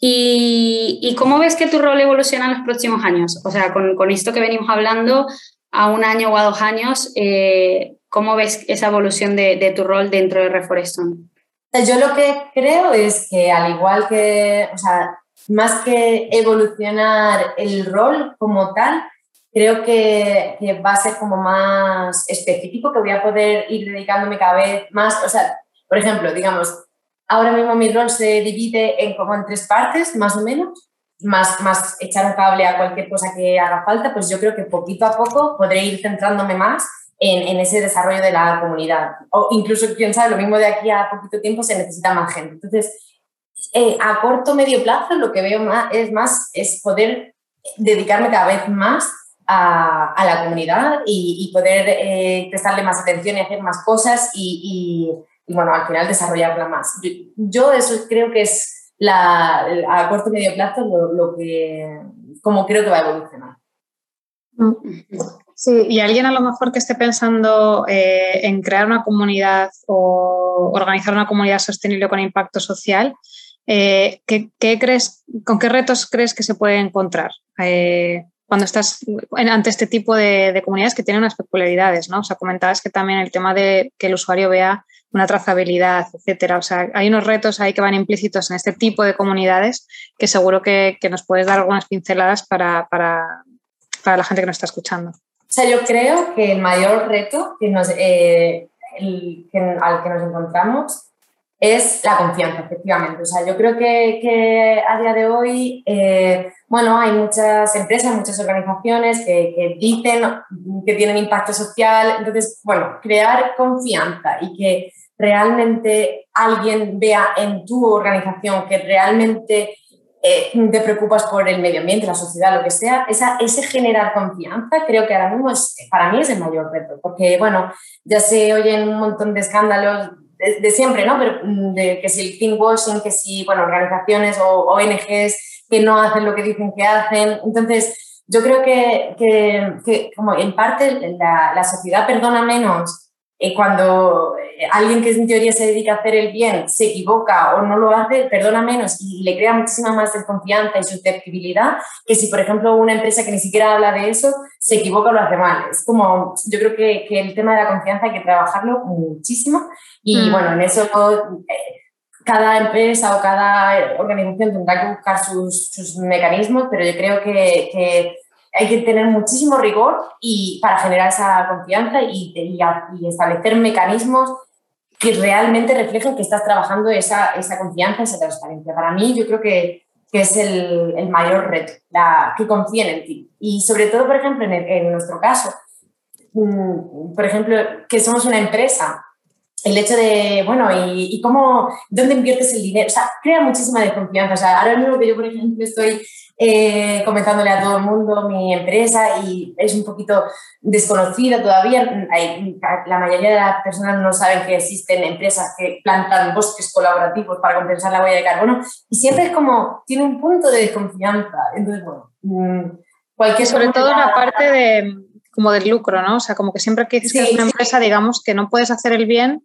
¿Y, ¿Y, cómo ves que tu rol evoluciona en los próximos años? O sea, con, con esto que venimos hablando, a un año o a dos años, eh, ¿cómo ves esa evolución de, de, tu rol dentro de Reforeston? Yo lo que creo es que al igual que, o sea, más que evolucionar el rol como tal, creo que, que, va a ser como más específico, que voy a poder ir dedicándome cada vez más, o sea, por ejemplo, digamos, ahora mismo mi rol se divide en como en tres partes, más o menos, más, más echar un cable a cualquier cosa que haga falta, pues yo creo que poquito a poco podré ir centrándome más en, en ese desarrollo de la comunidad. O incluso, quién sabe, lo mismo de aquí a poquito tiempo se necesita más gente. Entonces, eh, a corto medio plazo lo que veo más es más es poder dedicarme cada vez más a, la comunidad y, poder eh, prestarle más atención y hacer más cosas y, bueno, al final desarrollarla más. Yo, eso creo que es la, a corto y medio plazo lo, que, como creo que va a evolucionar. Sí, y alguien a lo mejor que esté pensando eh, en crear una comunidad o organizar una comunidad sostenible con impacto social, eh, ¿qué, crees, ¿con qué retos crees que se puede encontrar? Cuando estás ante este tipo de, comunidades que tienen unas peculiaridades, ¿no? O sea, comentabas que también el tema de que el usuario vea una trazabilidad, etcétera. O sea, hay unos retos ahí que van implícitos en este tipo de comunidades que seguro que, nos puedes dar algunas pinceladas para, para, para, la gente que nos está escuchando. O sea, yo creo que el mayor reto que eh, al que nos encontramos es la confianza, efectivamente. O sea, yo creo que, que a día de hoy, eh, bueno, hay muchas empresas, muchas organizaciones que, dicen que tienen impacto social. Entonces, bueno, crear confianza y que realmente alguien vea en tu organización que realmente eh, te preocupas por el medio ambiente, la sociedad, lo que sea, esa, ese generar confianza creo que ahora mismo es, para mí es el mayor reto, porque bueno, ya se oyen un montón de escándalos de, siempre, ¿no? Pero mm, de que si el pinkwashing, que si, bueno, organizaciones o ONGs que no hacen lo que dicen que hacen. Entonces, yo creo que, que, como en parte la, la sociedad perdona menos eh, cuando alguien que en teoría se dedica a hacer el bien se equivoca o no lo hace, perdona menos y le crea muchísima más desconfianza y susceptibilidad que si, por ejemplo, una empresa que ni siquiera habla de eso se equivoca o lo hace mal. Es como, yo creo que, que el tema de la confianza hay que trabajarlo muchísimo y mm. bueno, en eso eh, cada empresa o cada organización tendrá que buscar sus, sus mecanismos, pero yo creo que, que hay que tener muchísimo rigor y para generar esa confianza y, y, establecer mecanismos que realmente reflejen que estás trabajando esa, esa confianza, esa transparencia. Para mí yo creo que, que es el, el, mayor reto, la, que confíen en ti. Y sobre todo, por ejemplo, en, en nuestro caso, mm, por ejemplo, que somos una empresa el hecho de, bueno, y, y, cómo, dónde inviertes el dinero, o sea, crea muchísima desconfianza. O sea, ahora mismo que yo, por ejemplo, estoy eh, comentándole a todo el mundo mi empresa y es un poquito desconocida todavía. Hay, la mayoría de las personas no saben que existen empresas que plantan bosques colaborativos para compensar la huella de carbono y siempre es como, tiene un punto de desconfianza. Entonces, bueno, mm, cualquier... Sobre todo la parte de como del lucro, ¿no? O sea, como que siempre que dices que es una empresa, digamos, que no puedes hacer el bien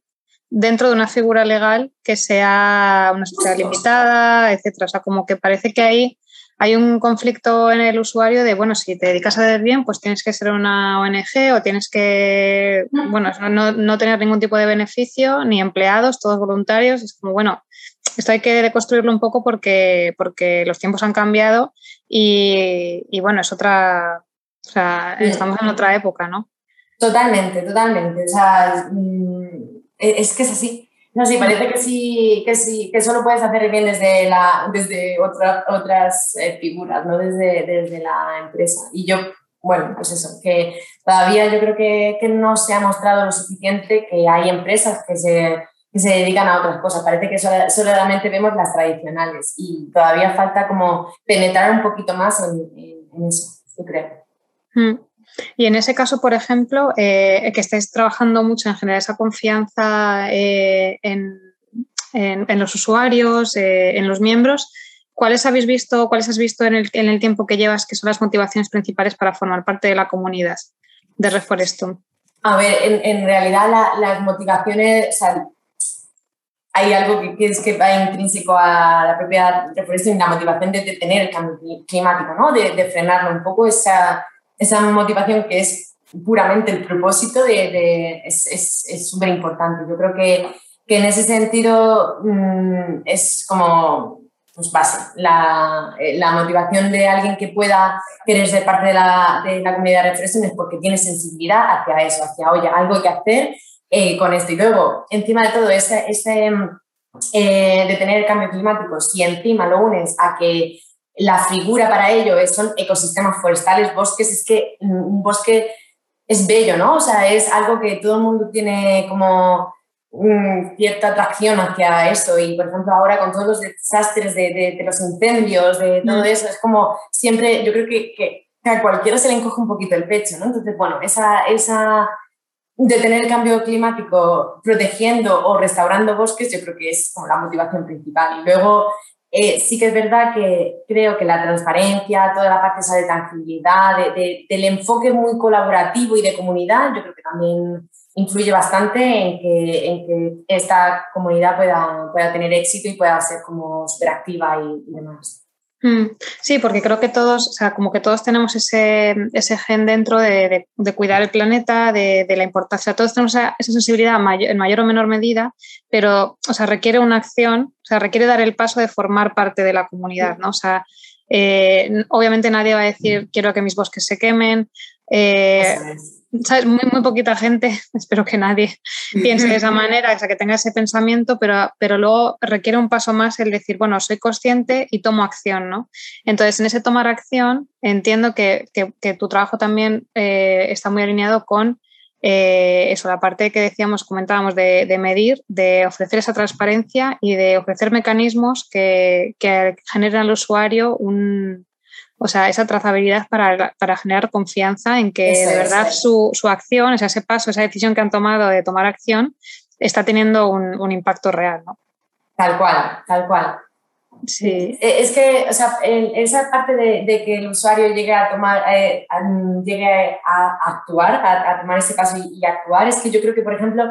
dentro de una figura legal que sea una sociedad limitada, etcétera. O sea, como que parece que hay hay un conflicto en el usuario de, bueno, si te dedicas a hacer bien, pues tienes que ser una ONG o tienes que, bueno, no, tener ningún tipo de beneficio, ni empleados, todos voluntarios. Es como, bueno, esto hay que deconstruirlo un poco porque, porque los tiempos han cambiado y, bueno, es otra, o sea, estamos en otra época, ¿no? Totalmente, totalmente. O sea, mm, es que es así. No, sí, parece que sí, que sí, que solo puedes hacer bien desde, la, desde otras eh, figuras, no desde, desde la empresa. Y yo, bueno, pues eso, que todavía yo creo que, que no se ha mostrado lo suficiente que hay empresas que se, que se dedican a otras cosas. Parece que solamente vemos las tradicionales y todavía falta como penetrar un poquito más en, en, eso, yo creo. Mm. Y en ese caso, por ejemplo, eh, que estáis trabajando mucho en generar esa confianza eh, en, los usuarios, eh, en los miembros, ¿cuáles habéis visto, cuáles has visto en el, tiempo que llevas que son las motivaciones principales para formar parte de la comunidad de Reforestum? A ver, en, realidad las motivaciones, hay algo que, es que va intrínseco a la propia Reforestum, la motivación de detener el cambio climático, ¿no? de, de frenarlo un poco, esa esa motivación que es puramente el propósito de, es súper importante. Yo creo que, que en ese sentido mm, es como pues base, la, eh, la, motivación de alguien que pueda querer ser parte de la, de la comunidad de reflexión es porque tiene sensibilidad hacia eso, hacia, oye, algo que hacer eh, con esto. Y luego, encima de todo, ese, ese eh, de tener el cambio climático, si encima lo unes a que la figura para ello es, son ecosistemas forestales, bosques, es que un bosque es bello, ¿no? O sea, es algo que todo el mundo tiene como mm, cierta atracción hacia eso y, por ejemplo, ahora con todos los desastres de, los incendios, de todo mm. eso, es como siempre, yo creo que, que, a cualquiera se le encoge un poquito el pecho, ¿no? Entonces, bueno, esa, esa de tener el cambio climático protegiendo o restaurando bosques, yo creo que es como la motivación principal. Y luego eh, sí que es verdad que creo que la transparencia, toda la parte esa de tranquilidad, del enfoque muy colaborativo y de comunidad, yo creo que también influye bastante en que, en que esta comunidad pueda, pueda tener éxito y pueda ser como superactiva y demás. Mm, sí, porque creo que todos, o sea, como que todos tenemos ese, ese gen dentro de, de, cuidar el planeta, de, la importancia, todos tenemos esa, sensibilidad en mayor o menor medida, pero, o sea, requiere una acción, o sea, requiere dar el paso de formar parte de la comunidad, ¿no? O sea, eh, obviamente nadie va a decir quiero que mis bosques se quemen. Eh, muy, muy poquita gente, espero que nadie piense de esa manera, o sea, que tenga ese pensamiento, pero, pero luego requiere un paso más el decir, bueno, soy consciente y tomo acción, ¿no? Entonces, en ese tomar acción, entiendo que, que, tu trabajo también eh, está muy alineado con eh, eso, la parte que decíamos, comentábamos de, de, medir, de ofrecer esa transparencia y de ofrecer mecanismos que, que generen al usuario un, o sea, esa trazabilidad para, para generar confianza en que de verdad su, su, acción, o sea, ese paso, esa decisión que han tomado de tomar acción, está teniendo un, un impacto real, ¿no? Tal cual, tal cual. Sí. Eh, es que, o sea, esa parte de, de que el usuario llegue a tomar, eh, llegue a actuar, a, tomar ese paso y, y, actuar, es que yo creo que, por ejemplo,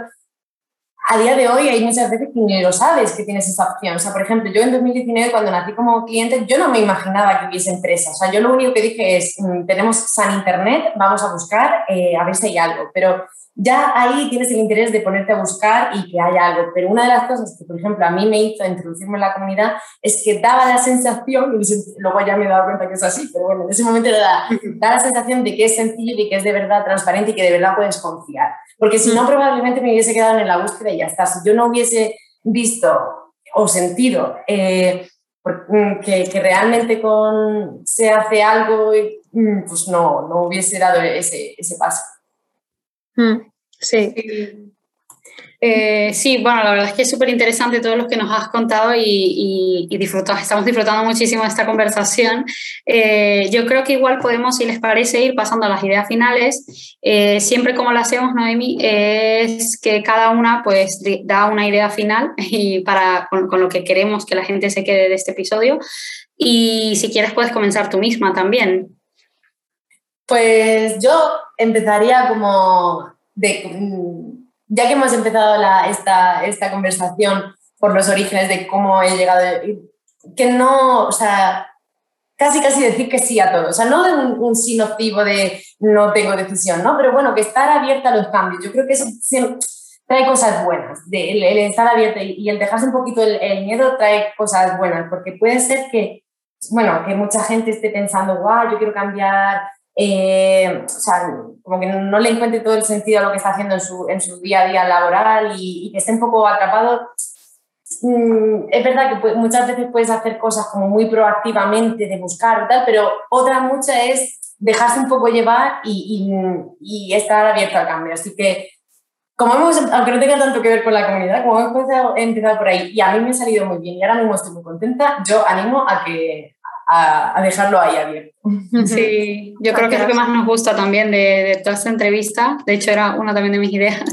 a día de hoy hay muchas veces que ni lo sabes que tienes esa opción. O sea, por ejemplo, yo en 2019 cuando nací como cliente, yo no me imaginaba que hubiese empresas. O sea, yo lo único que dije es, mm, tenemos San Internet, vamos a buscar eh, a ver si hay algo. Pero ya ahí tienes el interés de ponerte a buscar y que haya algo. Pero una de las cosas que, por ejemplo, a mí me hizo introducirme en la comunidad es que daba la sensación, y luego ya me he dado cuenta que es así, pero bueno, en ese momento da, da la sensación de que es sencillo y que es de verdad transparente y que de verdad puedes confiar. Porque si no, probablemente me hubiese quedado en la búsqueda y ya está. Si yo no hubiese visto o sentido eh, mm, que, que, realmente con, se hace algo, mm, pues no, no hubiese dado ese, ese paso. Mm, sí. Eh, sí, bueno, la verdad es que es súper interesante todo lo que nos has contado y, y, estamos disfrutando muchísimo de esta conversación. Eh, yo creo que igual podemos, si les parece, ir pasando a las ideas finales. Eh, siempre como lo hacemos, Noemi, es que cada una pues da una idea final y para, con, con lo que queremos que la gente se quede de este episodio. Y si quieres puedes comenzar tú misma también. Pues yo empezaría como de ya que hemos empezado esta, esta conversación por los orígenes de cómo he llegado, que no, o sea, casi casi decir que sí a todo, o sea, no de un, sí nocivo de no tengo decisión, ¿no? Pero bueno, que estar abierta a los cambios, yo creo que eso trae cosas buenas, de, el, estar abierta y, el dejarse un poquito el, el, miedo trae cosas buenas, porque puede ser que, bueno, que mucha gente esté pensando, guau, yo quiero cambiar eh, o sea, como que no le encuentre todo el sentido a lo que está haciendo en su, en su día a día laboral y, que esté un poco atrapado. Mm, es verdad que muchas veces puedes hacer cosas como muy proactivamente de buscar y tal, pero otra mucha es dejarse un poco llevar y, y, estar abierto al cambio. Así que, como hemos, aunque no tenga tanto que ver con la comunidad, como hemos empezado, empezado por ahí y a mí me ha salido muy bien y ahora mismo estoy muy contenta, yo animo a que, a, dejarlo ahí abierto. Sí, yo creo que es lo que más nos gusta también de, de, toda esta entrevista, de hecho era una también de mis ideas,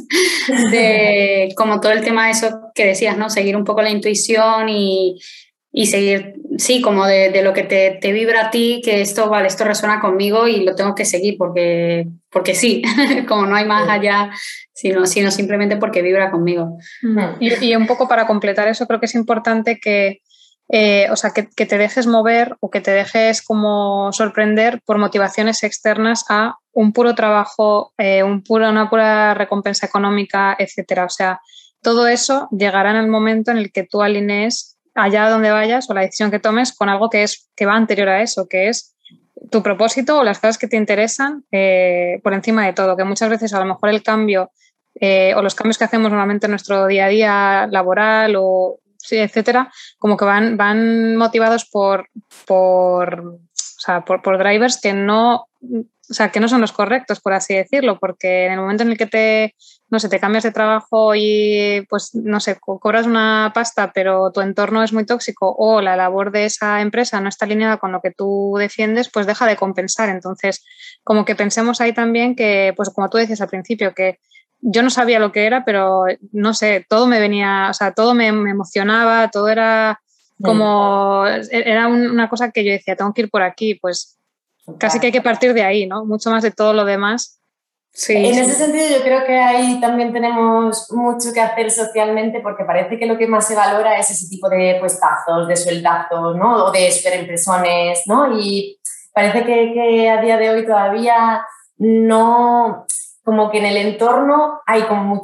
de como todo el tema de eso que decías, ¿no? Seguir un poco la intuición y, y seguir, sí, como de, de lo que te, te, vibra a ti, que esto, vale, esto resuena conmigo y lo tengo que seguir porque, porque sí, como no hay más allá, sino, sino simplemente porque vibra conmigo. Y, y un poco para completar eso, creo que es importante que eh, o sea, que, te dejes mover o que te dejes como sorprender por motivaciones externas a un puro trabajo, eh, un puro, una pura recompensa económica, etcétera. O sea, todo eso llegará en el momento en el que tú alinees allá donde vayas o la decisión que tomes con algo que, es, que va anterior a eso, que es tu propósito o las cosas que te interesan eh, por encima de todo, que muchas veces a lo mejor el cambio o los cambios que hacemos normalmente en nuestro día a día laboral o etcétera, como que van, van motivados por, por, o sea, por, por, drivers que no, o sea, que no son los correctos, por así decirlo, porque en el momento en el que te, no sé, te cambias de trabajo y, pues, no sé, cobras una pasta, pero tu entorno es muy tóxico o la labor de esa empresa no está alineada con lo que tú defiendes, pues deja de compensar. Entonces, como que pensemos ahí también que, pues, como tú decías al principio, que yo no sabía lo que era, pero no sé, todo me venía, o sea, todo me, emocionaba, todo era como, era una cosa que yo decía, tengo que ir por aquí, pues casi que hay que partir de ahí, ¿no? Mucho más de todo lo demás. Sí, en ese sentido yo creo que ahí también tenemos mucho que hacer socialmente porque parece que lo que más se valora es ese tipo de puestazos, de sueldazos, ¿no? O de superempresones, ¿no? Y parece que, que a día de hoy todavía no, como que en el entorno hay como,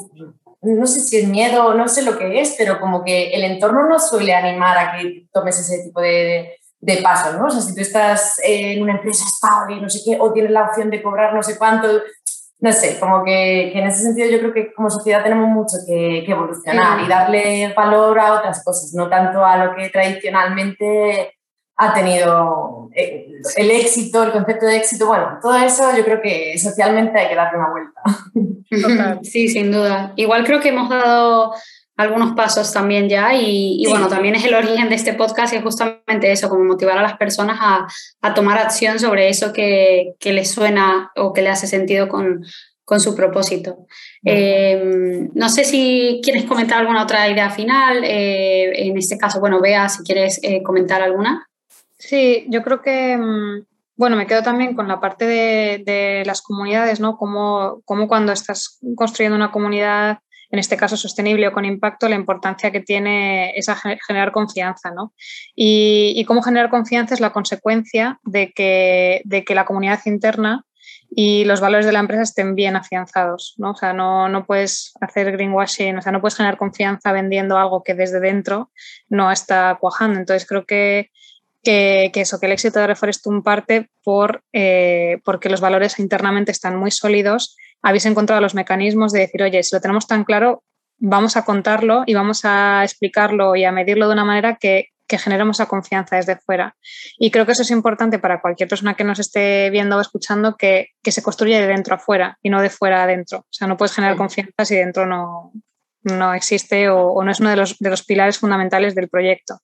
no sé si es miedo, no sé lo que es, pero como que el entorno no suele animar a que tomes ese tipo de, de pasos, ¿no? O sea, si tú estás en una empresa estable no sé qué, o tienes la opción de cobrar no sé cuánto, no sé, como que, que en ese sentido yo creo que como sociedad tenemos mucho que, que evolucionar y darle valor a otras cosas, no tanto a lo que tradicionalmente ha tenido eh, el éxito, el concepto de éxito, bueno, todo eso yo creo que socialmente hay que darle una vuelta. Sí, sin duda. Igual creo que hemos dado algunos pasos también ya y, bueno, también es el origen de este podcast y es justamente eso, como motivar a las personas a, a tomar acción sobre eso que, que les suena o que le hace sentido con, con su propósito. Em, no sé si quieres comentar alguna otra idea final. Eh, en este caso, bueno, vea si quieres eh, comentar alguna. Sí, yo creo que, mm, bueno, me quedo también con la parte de, las comunidades, ¿no? Como, cuando estás construyendo una comunidad, en este caso sostenible o con impacto, la importancia que tiene es generar confianza, ¿no? Y, cómo generar confianza es la consecuencia de que, de que la comunidad interna y los valores de la empresa estén bien afianzados, ¿no? O sea, no, no, puedes hacer greenwashing, o sea, no puedes generar confianza vendiendo algo que desde dentro no está cuajando. Entonces, creo que que, eso, que el éxito de Reforestum parte por, eh, porque los valores internamente están muy sólidos. Habéis encontrado los mecanismos de decir, oye, si lo tenemos tan claro, vamos a contarlo y vamos a explicarlo y a medirlo de una manera que, que generemos esa confianza desde fuera. Y creo que eso es importante para cualquier persona que nos esté viendo o escuchando, que, que se construye de dentro a fuera y no de fuera a adentro. O sea, no puedes generar confianza si dentro no, no existe o, no es uno de los, de los, pilares fundamentales del proyecto.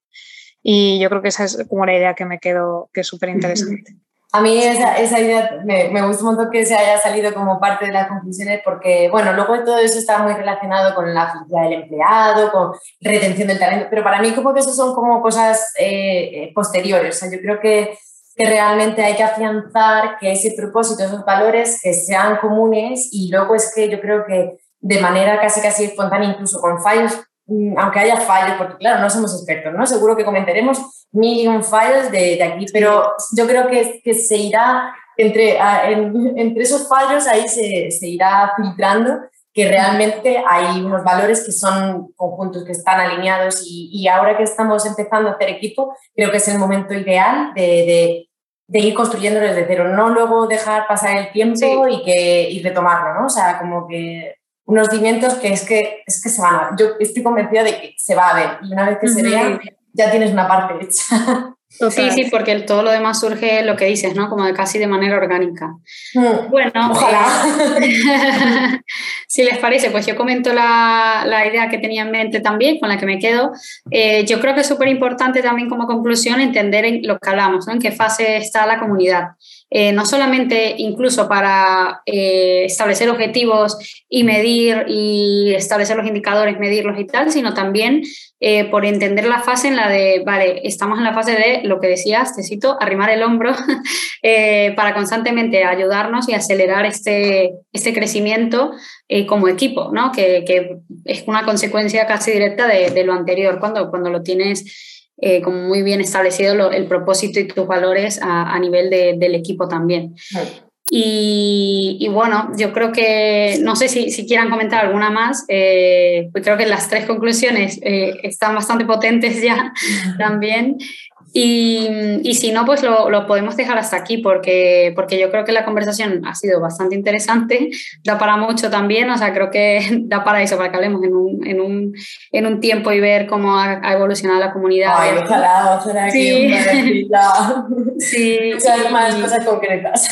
Y yo creo que esa es como la idea que me quedo, que es súper interesante. A mí esa, esa idea me, me, gusta un montón que se haya salido como parte de las conclusiones porque, bueno, luego todo eso está muy relacionado con la felicidad del empleado, con retención del talento, pero para mí como que eso son como cosas eh, eh, posteriores. O sea, yo creo que, que realmente hay que afianzar que ese propósito, esos valores que sean comunes y luego es que yo creo que de manera casi casi espontánea, incluso con fallos, aunque haya fallos, porque claro, no somos expertos, ¿no? Seguro que comentaremos mil y un fallos de, de, aquí, pero yo creo que, que se irá, entre, entre esos fallos ahí se, se irá filtrando que realmente hay unos valores que son conjuntos, que están alineados y, y, ahora que estamos empezando a hacer equipo, creo que es el momento ideal de, de, de ir construyendo desde cero, no luego dejar pasar el tiempo y, que, y retomarlo, ¿no? O sea, como que unos cimientos que es que, es que se van a Yo estoy convencida de que se va a ver y una vez que se vea, ya tienes una parte hecha. Sí, sí, porque todo lo demás surge lo que dices, ¿no? Como de casi de manera orgánica. Mm, bueno, ojalá. Eh, si les parece, pues yo comento la, la, idea que tenía en mente también, con la que me quedo. Eh, yo creo que es súper importante también como conclusión entender en lo que hablamos, ¿no? En qué fase está la comunidad. Eh, no solamente incluso para establecer objetivos y medir y establecer los indicadores, medirlos y tal, sino también eh, por entender la fase en la de, vale, estamos en la fase de lo que decías, te cito, arrimar el hombro eh, para constantemente ayudarnos y acelerar este, este crecimiento eh, como equipo, ¿no? Que, que, es una consecuencia casi directa de, de lo anterior, cuando, cuando lo tienes como muy bien establecido el propósito y tus valores a, a nivel de, del equipo también. Y, bueno, yo creo que, no sé si, si quieran comentar alguna más, eh, pues creo que las tres conclusiones eh, están bastante potentes ya también. Y, y, si no, pues lo, lo, podemos dejar hasta aquí porque, porque yo creo que la conversación ha sido bastante interesante, da para mucho también, o sea, creo que da para eso, para que hablemos en un, en un, en un tiempo y ver cómo ha, ha evolucionado la comunidad. Ay, ojalá, ojalá sí. que sí. Muchas más cosas concretas.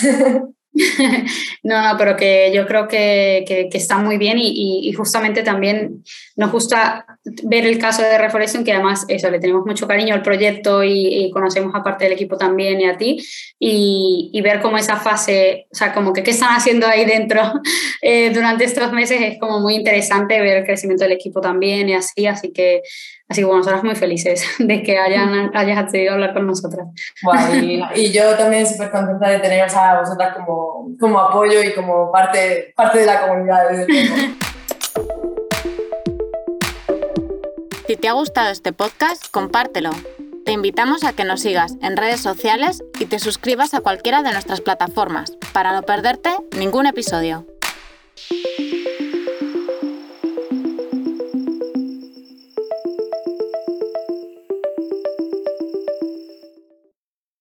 no, no, pero que yo creo que, que, está muy bien y, y, justamente también nos gusta ver el caso de Reforestation, que además eso, le tenemos mucho cariño al proyecto y, conocemos a parte del equipo también y a ti, y, y, ver cómo esa fase, o sea, como que qué están haciendo ahí dentro eh, durante estos meses es como muy interesante ver el crecimiento del equipo también y así, así que Así que bueno, nosotras muy felices de que hayan, hayas accedido a hablar con nosotras. y, yo también súper contenta de teneros a vosotras como, como apoyo y como parte, parte de la comunidad. Si te ha gustado este podcast, compártelo. Te invitamos a que nos sigas en redes sociales y te suscribas a cualquiera de nuestras plataformas para no perderte ningún episodio.